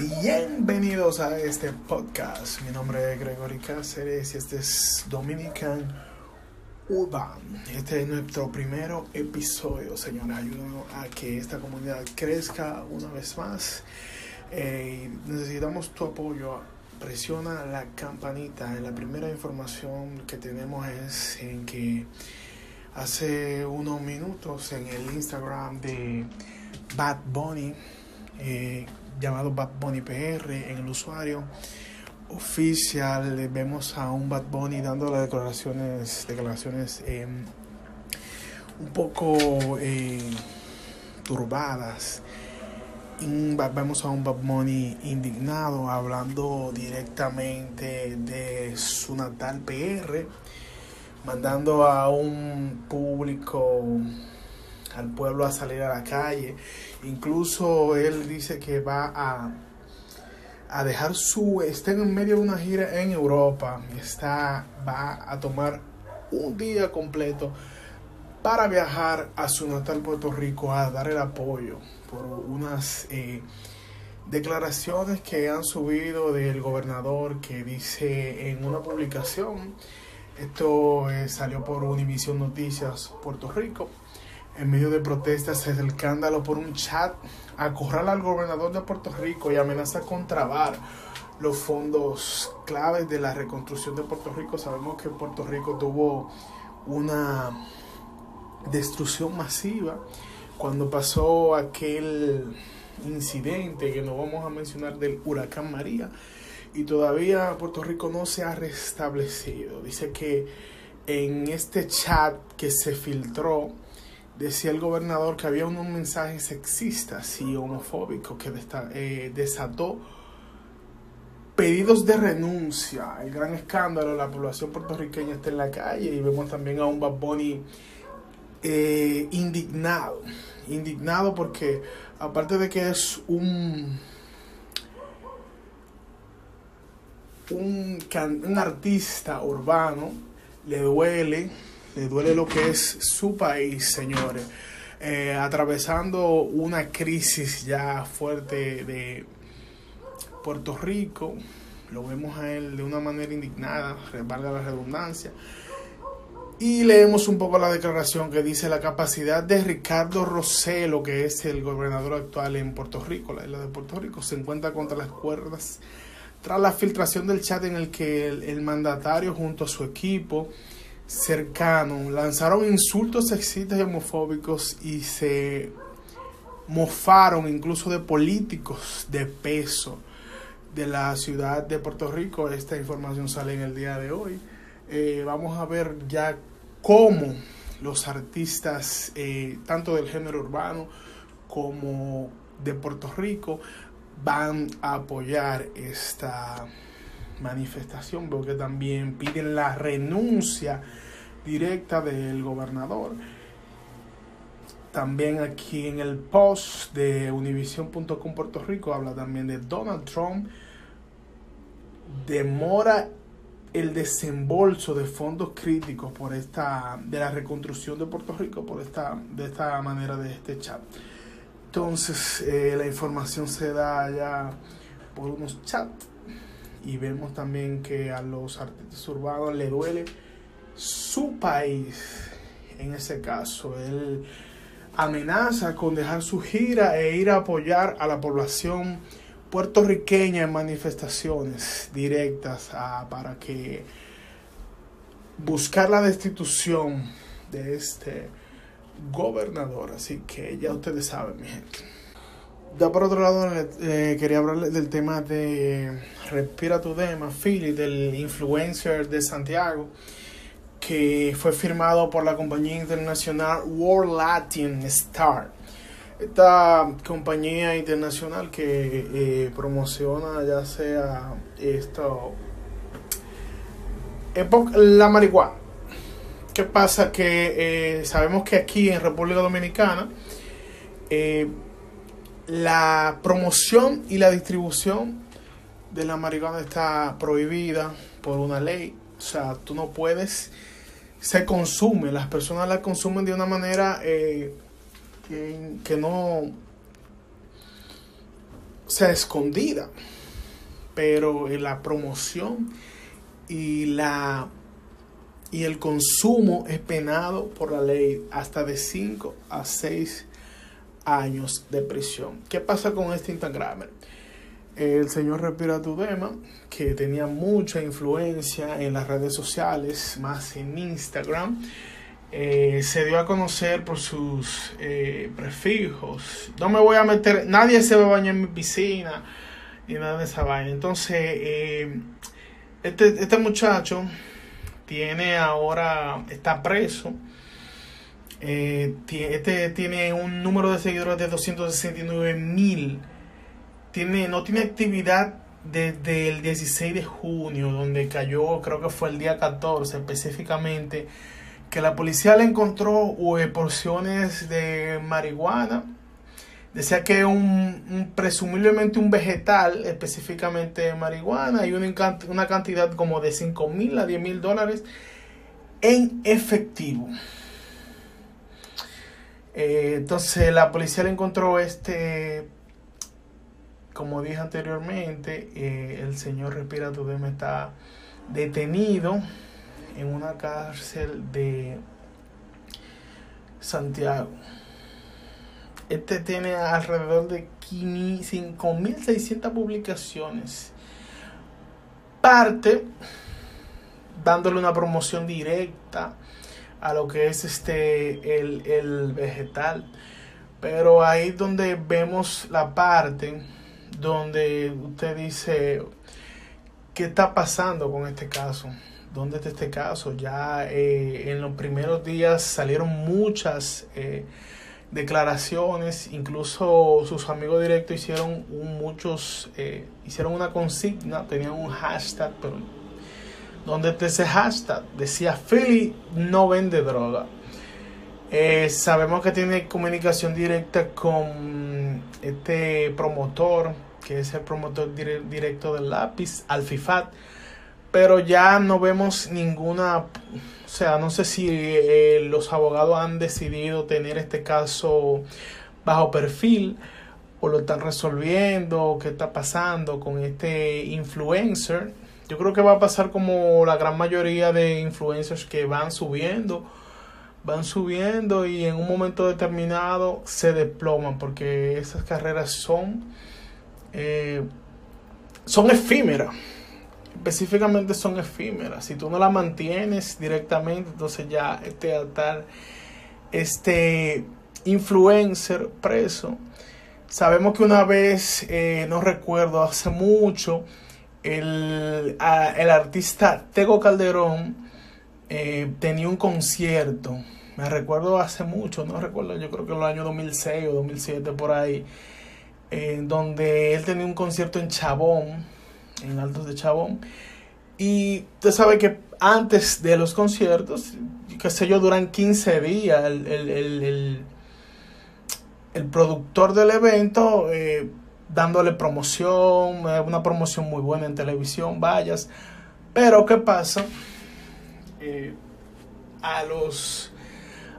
Bienvenidos a este podcast. Mi nombre es Gregory Cáceres y este es Dominican Urban. Este es nuestro primer episodio, señores. Ayúdanos a que esta comunidad crezca una vez más. Eh, necesitamos tu apoyo. Presiona la campanita. La primera información que tenemos es en que hace unos minutos en el Instagram de Bad Bunny. Eh, llamado Bad Bunny PR en el usuario oficial. Vemos a un Bad Bunny dando las declaraciones declaraciones eh, un poco eh, turbadas. Vemos a un Bad Bunny indignado hablando directamente de su natal PR mandando a un público al pueblo a salir a la calle. Incluso él dice que va a, a dejar su, está en medio de una gira en Europa, está, va a tomar un día completo para viajar a su natal Puerto Rico a dar el apoyo por unas eh, declaraciones que han subido del gobernador que dice en una publicación, esto eh, salió por Univision Noticias Puerto Rico, en medio de protestas es el escándalo por un chat acorrala al gobernador de Puerto Rico y amenaza con trabar los fondos claves de la reconstrucción de Puerto Rico. Sabemos que Puerto Rico tuvo una destrucción masiva cuando pasó aquel incidente que no vamos a mencionar del huracán María y todavía Puerto Rico no se ha restablecido. Dice que en este chat que se filtró decía el gobernador que había unos mensajes sexistas y homofóbicos que eh, desató pedidos de renuncia. El gran escándalo, la población puertorriqueña está en la calle y vemos también a un Bad Bunny eh, indignado. Indignado porque aparte de que es un un, un artista urbano, le duele le duele lo que es su país, señores, eh, atravesando una crisis ya fuerte de Puerto Rico. Lo vemos a él de una manera indignada, valga la redundancia. Y leemos un poco la declaración que dice la capacidad de Ricardo Roselo, que es el gobernador actual en Puerto Rico, la isla de Puerto Rico, se encuentra contra las cuerdas tras la filtración del chat en el que el mandatario junto a su equipo cercano lanzaron insultos sexistas y homofóbicos y se mofaron incluso de políticos de peso de la ciudad de Puerto Rico. Esta información sale en el día de hoy. Eh, vamos a ver ya cómo los artistas, eh, tanto del género urbano como de Puerto Rico, van a apoyar esta manifestación, porque también piden la renuncia directa del gobernador. También aquí en el post de univision.com Puerto Rico habla también de Donald Trump demora el desembolso de fondos críticos por esta de la reconstrucción de Puerto Rico por esta de esta manera de este chat. Entonces eh, la información se da ya por unos chats y vemos también que a los artistas urbanos le duele su país. En ese caso, él amenaza con dejar su gira e ir a apoyar a la población puertorriqueña en manifestaciones directas para que buscar la destitución de este gobernador. Así que ya ustedes saben, mi gente. Ya por otro lado, eh, quería hablarles del tema de Respira tu Dema, Philly, del influencer de Santiago, que fue firmado por la compañía internacional World Latin Star. Esta compañía internacional que eh, promociona ya sea esto, la marihuana. ¿Qué pasa? Que eh, sabemos que aquí en República Dominicana, la promoción y la distribución de la marihuana está prohibida por una ley. O sea, tú no puedes, se consume, las personas la consumen de una manera eh, que, no, sea, escondida, pero la promoción y la y el consumo es penado por la ley hasta de 5 a 6 años de prisión. ¿Qué pasa con este Instagram? El señor Respira Tudema, que tenía mucha influencia en las redes sociales, más en Instagram, eh, se dio a conocer por sus eh, prefijos. No me voy a meter, nadie se va a bañar en mi piscina y nada de esa vaina. Entonces, eh, este, este muchacho tiene ahora, está preso. Este tiene un número de seguidores de 269 mil. Tiene, no tiene actividad desde el 16 de junio, donde cayó, creo que fue el día 14 específicamente que la policía le encontró eh, porciones de marihuana. Decía que un, presumiblemente un vegetal, específicamente marihuana, y una, una cantidad como de 5 mil a 10 mil dólares en efectivo. Eh, entonces la policía le encontró este, como dije anteriormente, eh, el señor Respira Tudem está detenido en una cárcel de Santiago. Este tiene alrededor de 5.600 publicaciones. Parte dándole una promoción directa a lo que es este el, el vegetal. Pero ahí donde vemos la parte donde usted dice qué está pasando con este caso. ¿Dónde está este caso? Ya eh, en los primeros días salieron muchas eh, declaraciones, incluso sus amigos directos hicieron muchos, eh, hicieron una consigna, tenían un hashtag, pero ¿dónde está ese hashtag? Decía Philly no vende droga. sabemos que tiene comunicación directa con este promotor, que es el promotor directo del lápiz, Alfifat pero ya no vemos ninguna, o sea, no sé si eh, los abogados han decidido tener este caso bajo perfil o lo están resolviendo, qué está pasando con este influencer. Yo creo que va a pasar como la gran mayoría de influencers que van subiendo, van subiendo y en un momento determinado se desploman porque esas carreras son, eh, son efímeras específicamente son efímeras. Si tú no la mantienes directamente, entonces ya este tal, este influencer preso. Sabemos que una vez, eh, no recuerdo, hace mucho, el, el artista Tego Calderón eh, tenía un concierto. Me recuerdo hace mucho, no recuerdo, yo creo que en los años 2006 o 2007 por ahí, en donde él tenía un concierto en Chabón en Altos de Chabón. Y usted sabe que antes de los conciertos, qué sé yo, duran 15 días. El, el, el, productor del evento eh, dándole promoción, eh, una promoción muy buena en televisión, vayas. Pero ¿qué pasa? Eh, a los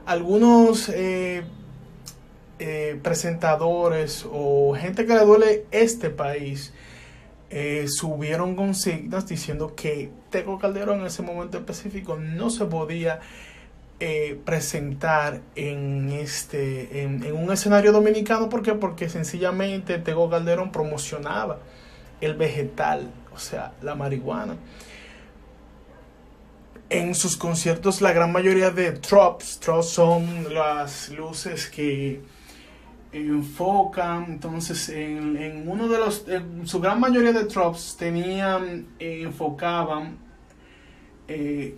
algunos presentadores o gente que le duele este país eh, subieron consignas diciendo que Teco Calderón en ese momento específico no se podía eh, presentar en este en, un escenario dominicano. ¿por qué? porque sencillamente Tego Calderón promocionaba el vegetal o sea la marihuana. En sus conciertos la gran mayoría de trops trops son las luces que enfocan, entonces en, uno de los, su gran mayoría de tropes tenían, eh, enfocaban eh,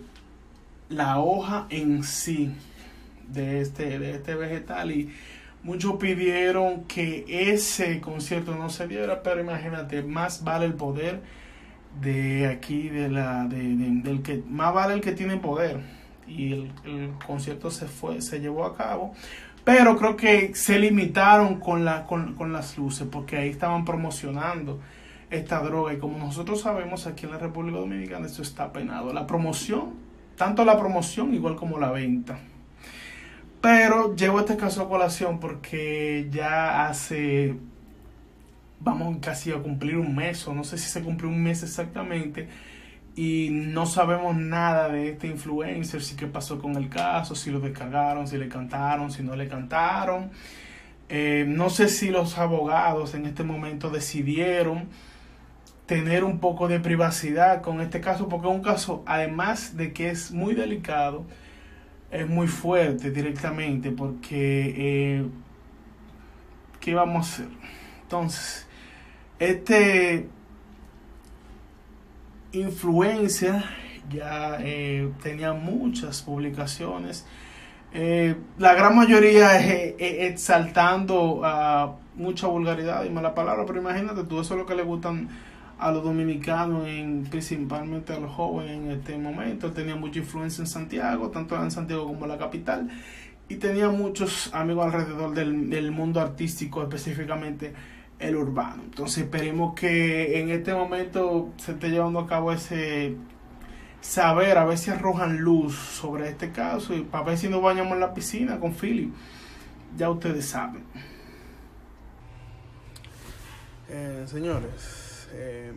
la hoja en sí de este, de este vegetal y muchos pidieron que ese concierto no se diera, pero imagínate, más vale el poder de aquí, de la, del que, más vale el que tiene poder y el, el concierto se fue, se llevó a cabo pero creo que se limitaron con, la, con, con las luces porque ahí estaban promocionando esta droga y como nosotros sabemos aquí en la República Dominicana esto está penado. La promoción, tanto la promoción igual como la venta. Pero llevo este caso a colación porque ya hace vamos casi a cumplir un mes, o no sé si se cumplió un mes exactamente, y no sabemos nada de este influencer, si qué pasó con el caso, si lo descargaron, si le cantaron, si no le cantaron. Eh, no sé si los abogados en este momento decidieron tener un poco de privacidad con este caso, porque es un caso, además de que es muy delicado, es muy fuerte directamente, porque eh, ¿qué vamos a hacer? Entonces, este influencia ya eh, tenía muchas publicaciones. Eh, la gran mayoría es, exaltando a mucha vulgaridad y mala palabra, pero imagínate tú, eso es lo que le gustan a los dominicanos, en, principalmente a los jóvenes en este momento. tenía mucha influencia en Santiago, tanto en Santiago como en la capital, y tenía muchos amigos alrededor del, del mundo artístico, específicamente el urbano. Entonces esperemos que en este momento se esté llevando a cabo ese saber, a ver si arrojan luz sobre este caso y para ver si nos bañamos en la piscina con Philip. Ya ustedes saben. Eh, señores, eh,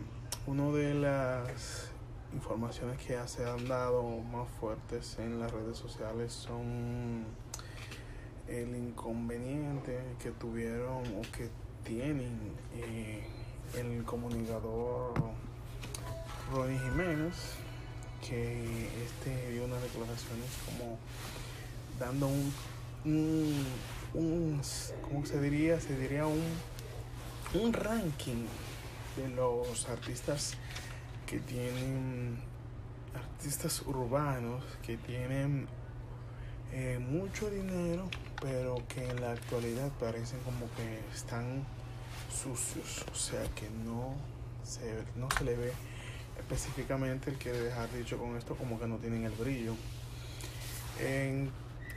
una de las informaciones que se han dado más fuertes en las redes sociales son el inconveniente que tuvieron o que tienen eh, el comunicador Ronnie Jiménez, que este dio unas declaraciones como dando un, un, un ¿cómo se diría? Se diría un, un ranking de los artistas que tienen artistas urbanos que tienen eh, mucho dinero pero que en la actualidad parecen como que están sucios, o sea que no se, no se le ve específicamente, el quiere dejar dicho con esto como que no tienen el brillo. En,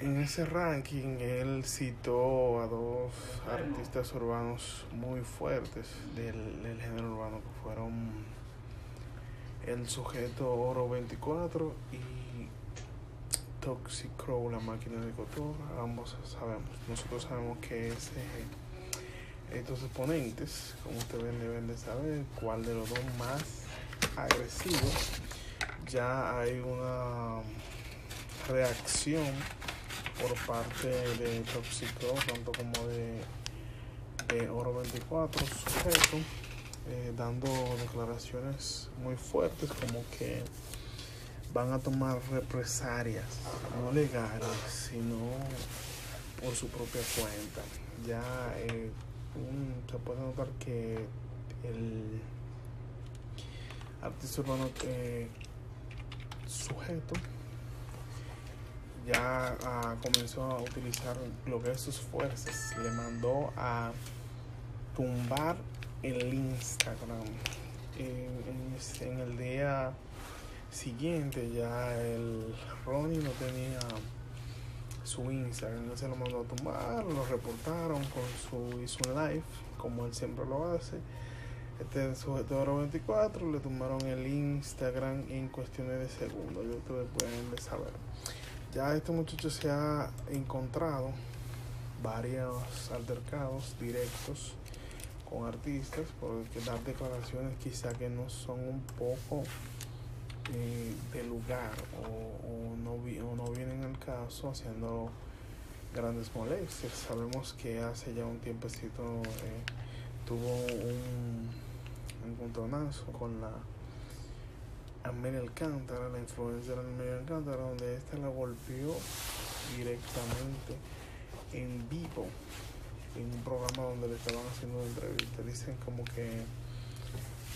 ese ranking él citó a dos artistas urbanos muy fuertes del, del género urbano que fueron el sujeto Oro 24 y Toxic Crow, la máquina de Couture, ambos sabemos. Nosotros sabemos que es estos exponentes, como ustedes deben de saber, cuál de los dos más agresivos. Ya hay una reacción por parte de Toxico, tanto como de, Oro 24, sujeto, eh, dando declaraciones muy fuertes como que van a tomar represalias, no legales, sino por su propia cuenta. Ya eh, se puede notar que el artista urbano eh, sujeto ya ah, comenzó a utilizar lo que es sus fuerzas. Le mandó a tumbar el Instagram en, en, el día siguiente. Ya el Ronnie no tenía su Instagram, se lo mandó a tumbar, lo reportaron con su hizo un live, como él siempre lo hace. Este sujeto de 24 le tumbaron el Instagram en cuestiones de segundos, ya ustedes pueden saber. Ya este muchacho se ha encontrado varios altercados directos con artistas porque dar declaraciones quizá que no son un poco eh, de lugar o, no o no vienen al caso haciendo grandes molestias. Sabemos que hace ya un tiempecito eh, tuvo un encontronazo con la Amelia Alcántara, la influencia de Amelia Alcántara, donde esta la golpeó directamente en vivo en un programa donde le estaban haciendo una entrevista. Dicen como que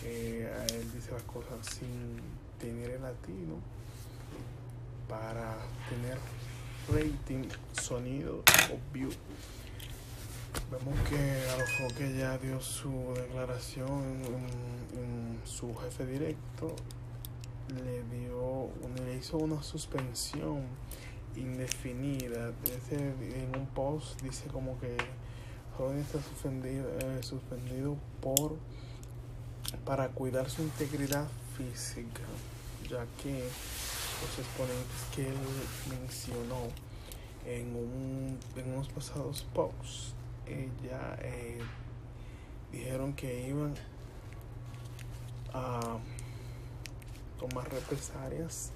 a él dice las cosas sin tener el latino para tener rating, sonido o view. Vemos que a que ya dio su declaración en, su jefe directo, le dio, le hizo una suspensión indefinida. en un post dice como que joven está suspendido, eh, suspendido por para cuidar su integridad física, ya que los exponentes que él mencionó en, un, en unos pasados posts, ella eh, dijeron que iban a tomar represalias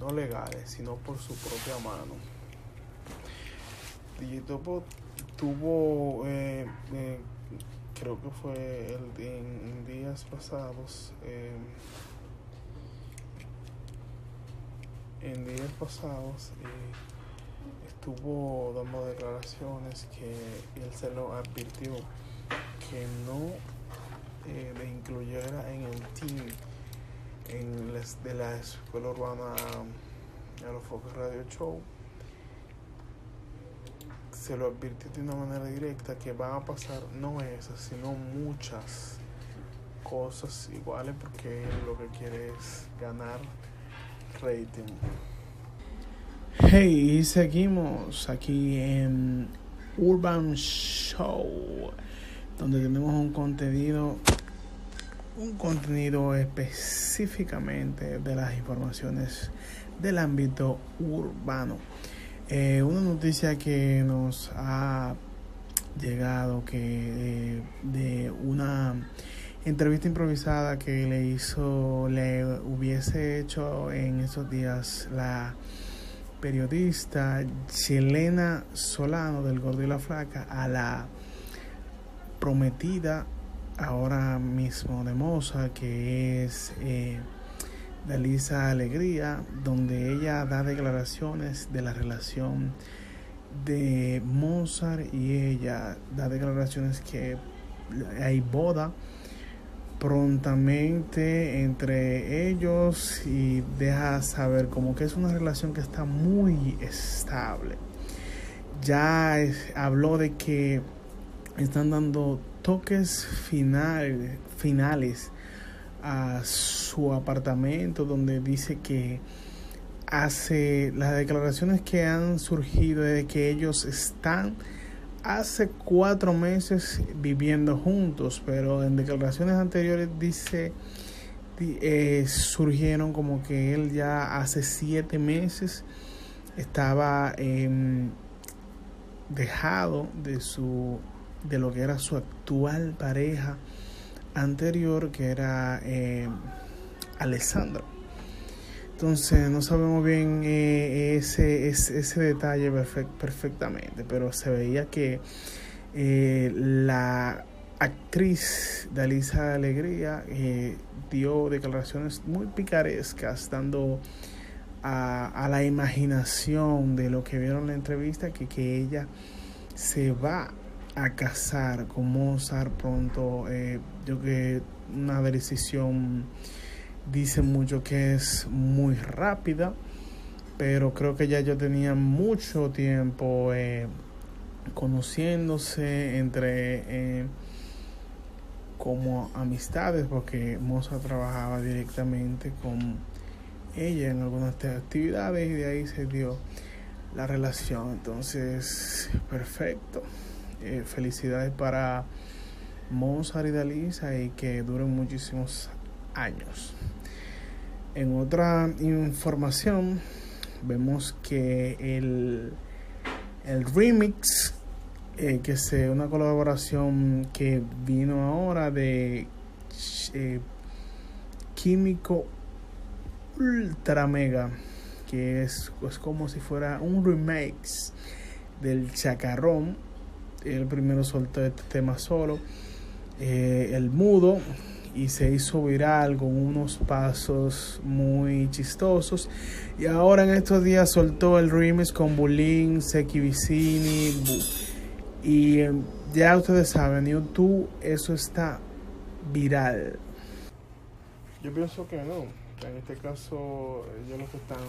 no legales, sino por su propia mano. Digitopo tuvo, eh, eh, creo que fue el, en, días pasados, eh, en días pasados estuvo dando declaraciones que él se lo advirtió que no le incluyera en el team en de la escuela urbana a los Focus Radio Show se lo advirtió de una manera directa que van a pasar no esas, sino muchas cosas iguales porque lo que quiere es ganar rating. Hey, y seguimos aquí en Urban Show, donde tenemos un contenido, un contenido específicamente de las informaciones del ámbito urbano. Eh, una noticia que nos ha llegado que de una entrevista improvisada que le hizo, le hubiese hecho en esos días la periodista chilena Solano del Gordo y la Flaca a la prometida ahora mismo de Moza que es eh, Dalisa Alegría, donde ella da declaraciones de la relación de Mozart y ella da declaraciones que hay boda prontamente entre ellos y deja saber como que es una relación que está muy estable. Ya habló de que están dando toques finales, finales a su apartamento donde dice que hace las declaraciones que han surgido de que ellos están hace cuatro meses viviendo juntos, pero en declaraciones anteriores dice eh, surgieron como que él ya hace siete meses estaba em, dejado de su de lo que era su actual pareja anterior que era eh, Alessandro. Entonces no sabemos bien eh, ese, ese, detalle perfectamente, pero se veía que eh, la actriz Dalisa Alegría dio declaraciones muy picarescas, dando a, a, la imaginación de lo que vieron en la entrevista que, que ella se va a casar con Mozart pronto. Eh, yo que una decisión dice mucho que es muy rápida, pero creo que ya yo tenía mucho tiempo eh, conociéndose entre eh, como amistades, porque Mozart trabajaba directamente con ella en algunas actividades y de ahí se dio la relación. Entonces, perfecto. Eh, felicidades para Mozart y Dalisa y que duren muchísimos años. En otra información, vemos que el, el remix, eh, que es una colaboración que vino ahora de eh, Químico Ultra Mega, que es, es como si fuera un remix del Chacarrón él primero soltó este tema solo, eh, el mudo, y se hizo viral con unos pasos muy chistosos. Y ahora en estos días soltó el remix con Bulín, Seki Vicini. Y em, ya ustedes saben, en YouTube eso está viral. Yo pienso que no. En este caso, ellos lo están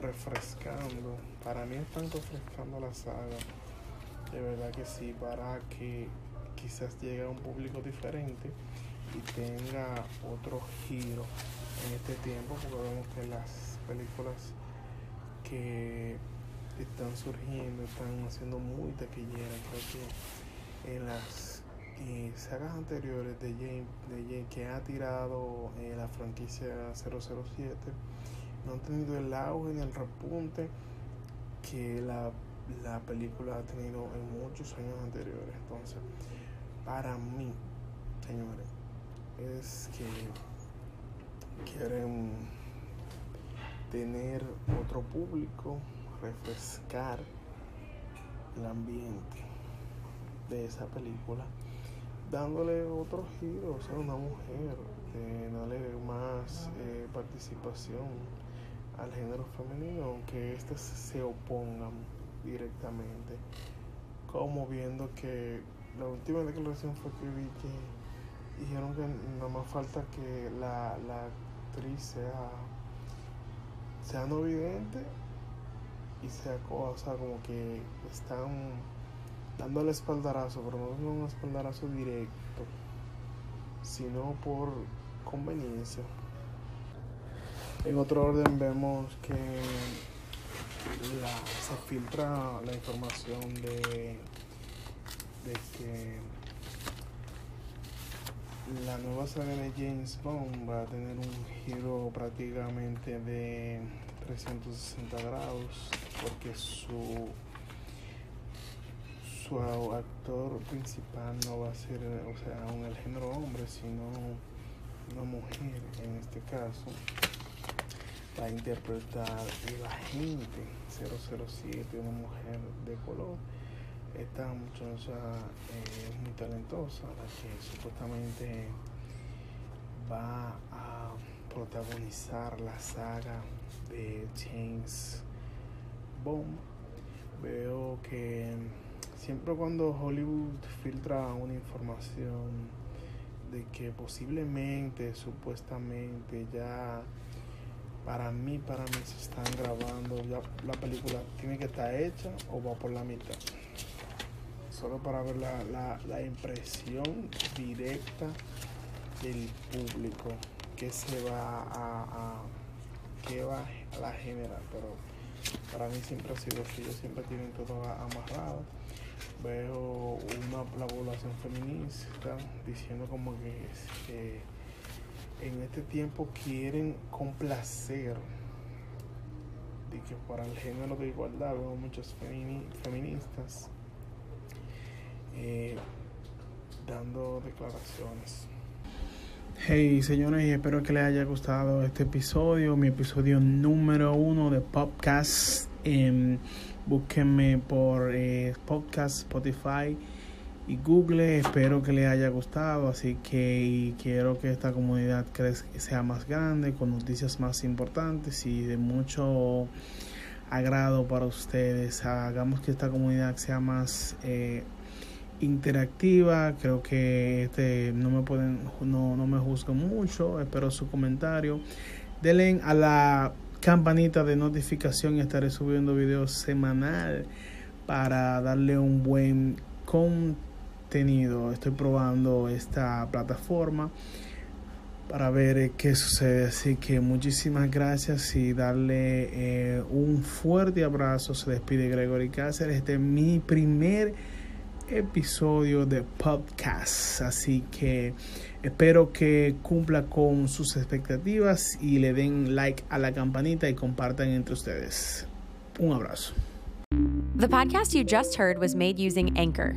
refrescando. Para mí están refrescando la saga de verdad que sí, para que quizás llegue a un público diferente y tenga otro giro en este tiempo, porque vemos que las películas que están surgiendo están haciendo muy taquilleras. Creo que en las eh, sagas anteriores de James, de que ha tirado eh, la franquicia 007 no han tenido el auge ni el repunte que la la película ha tenido en muchos años anteriores. Entonces, para mí, señores, es que quieren tener otro público, refrescar el ambiente de esa película, dándole otro giro, o sea, una mujer, darle más eh, participación al género femenino, aunque éstas se opongan directamente, como viendo que la última declaración fue que vi que dijeron que nada más falta que la, la actriz sea, sea no vidente y sea cosa como que están dando el espaldarazo, pero no un espaldarazo directo, sino por conveniencia. En otro orden vemos que se filtra la información de, de que la nueva saga de James Bond va a tener un giro prácticamente de 360 grados porque su su actor principal no va a ser o sea un el género hombre sino una mujer en este caso a interpretar el agente 007 una mujer de color esta muchacha eh, es muy talentosa la que supuestamente va a protagonizar la saga de James Bond. Veo que siempre cuando Hollywood filtra una información de que posiblemente, supuestamente ya para mí, para mí se están grabando, ya la película tiene que estar hecha o va por la mitad. Solo para ver la, la, impresión directa del público que se va a, que va a la generar, pero para mí siempre ha sido así, ellos siempre tienen todo amarrado. Veo una, la población feminista diciendo como que en este tiempo quieren complacer y que para el género de igualdad veo muchos feministas eh, dando declaraciones. Hey señores, espero que les haya gustado este episodio, mi episodio número uno de Podcast. Eh, Búsquenme por eh, podcast, Spotify y Google. Espero que les haya gustado. Así que quiero que esta comunidad crezca, sea más grande, con noticias más importantes y de mucho agrado para ustedes. Hagamos que esta comunidad sea más eh, interactiva. Creo que este no me pueden, no, no me juzguen mucho. Espero su comentario. Denle a la campanita de notificación y estaré subiendo videos semanal para darle un buen contenido. Estoy probando esta plataforma para ver eh, qué sucede. Así que muchísimas gracias y darle eh, un fuerte abrazo. Se despide Gregory Cáceres. Este es mi primer episodio de podcast. Así que espero que cumpla con sus expectativas y le den like a la campanita y compartan entre ustedes. Un abrazo. The podcast you just heard was made using Anchor.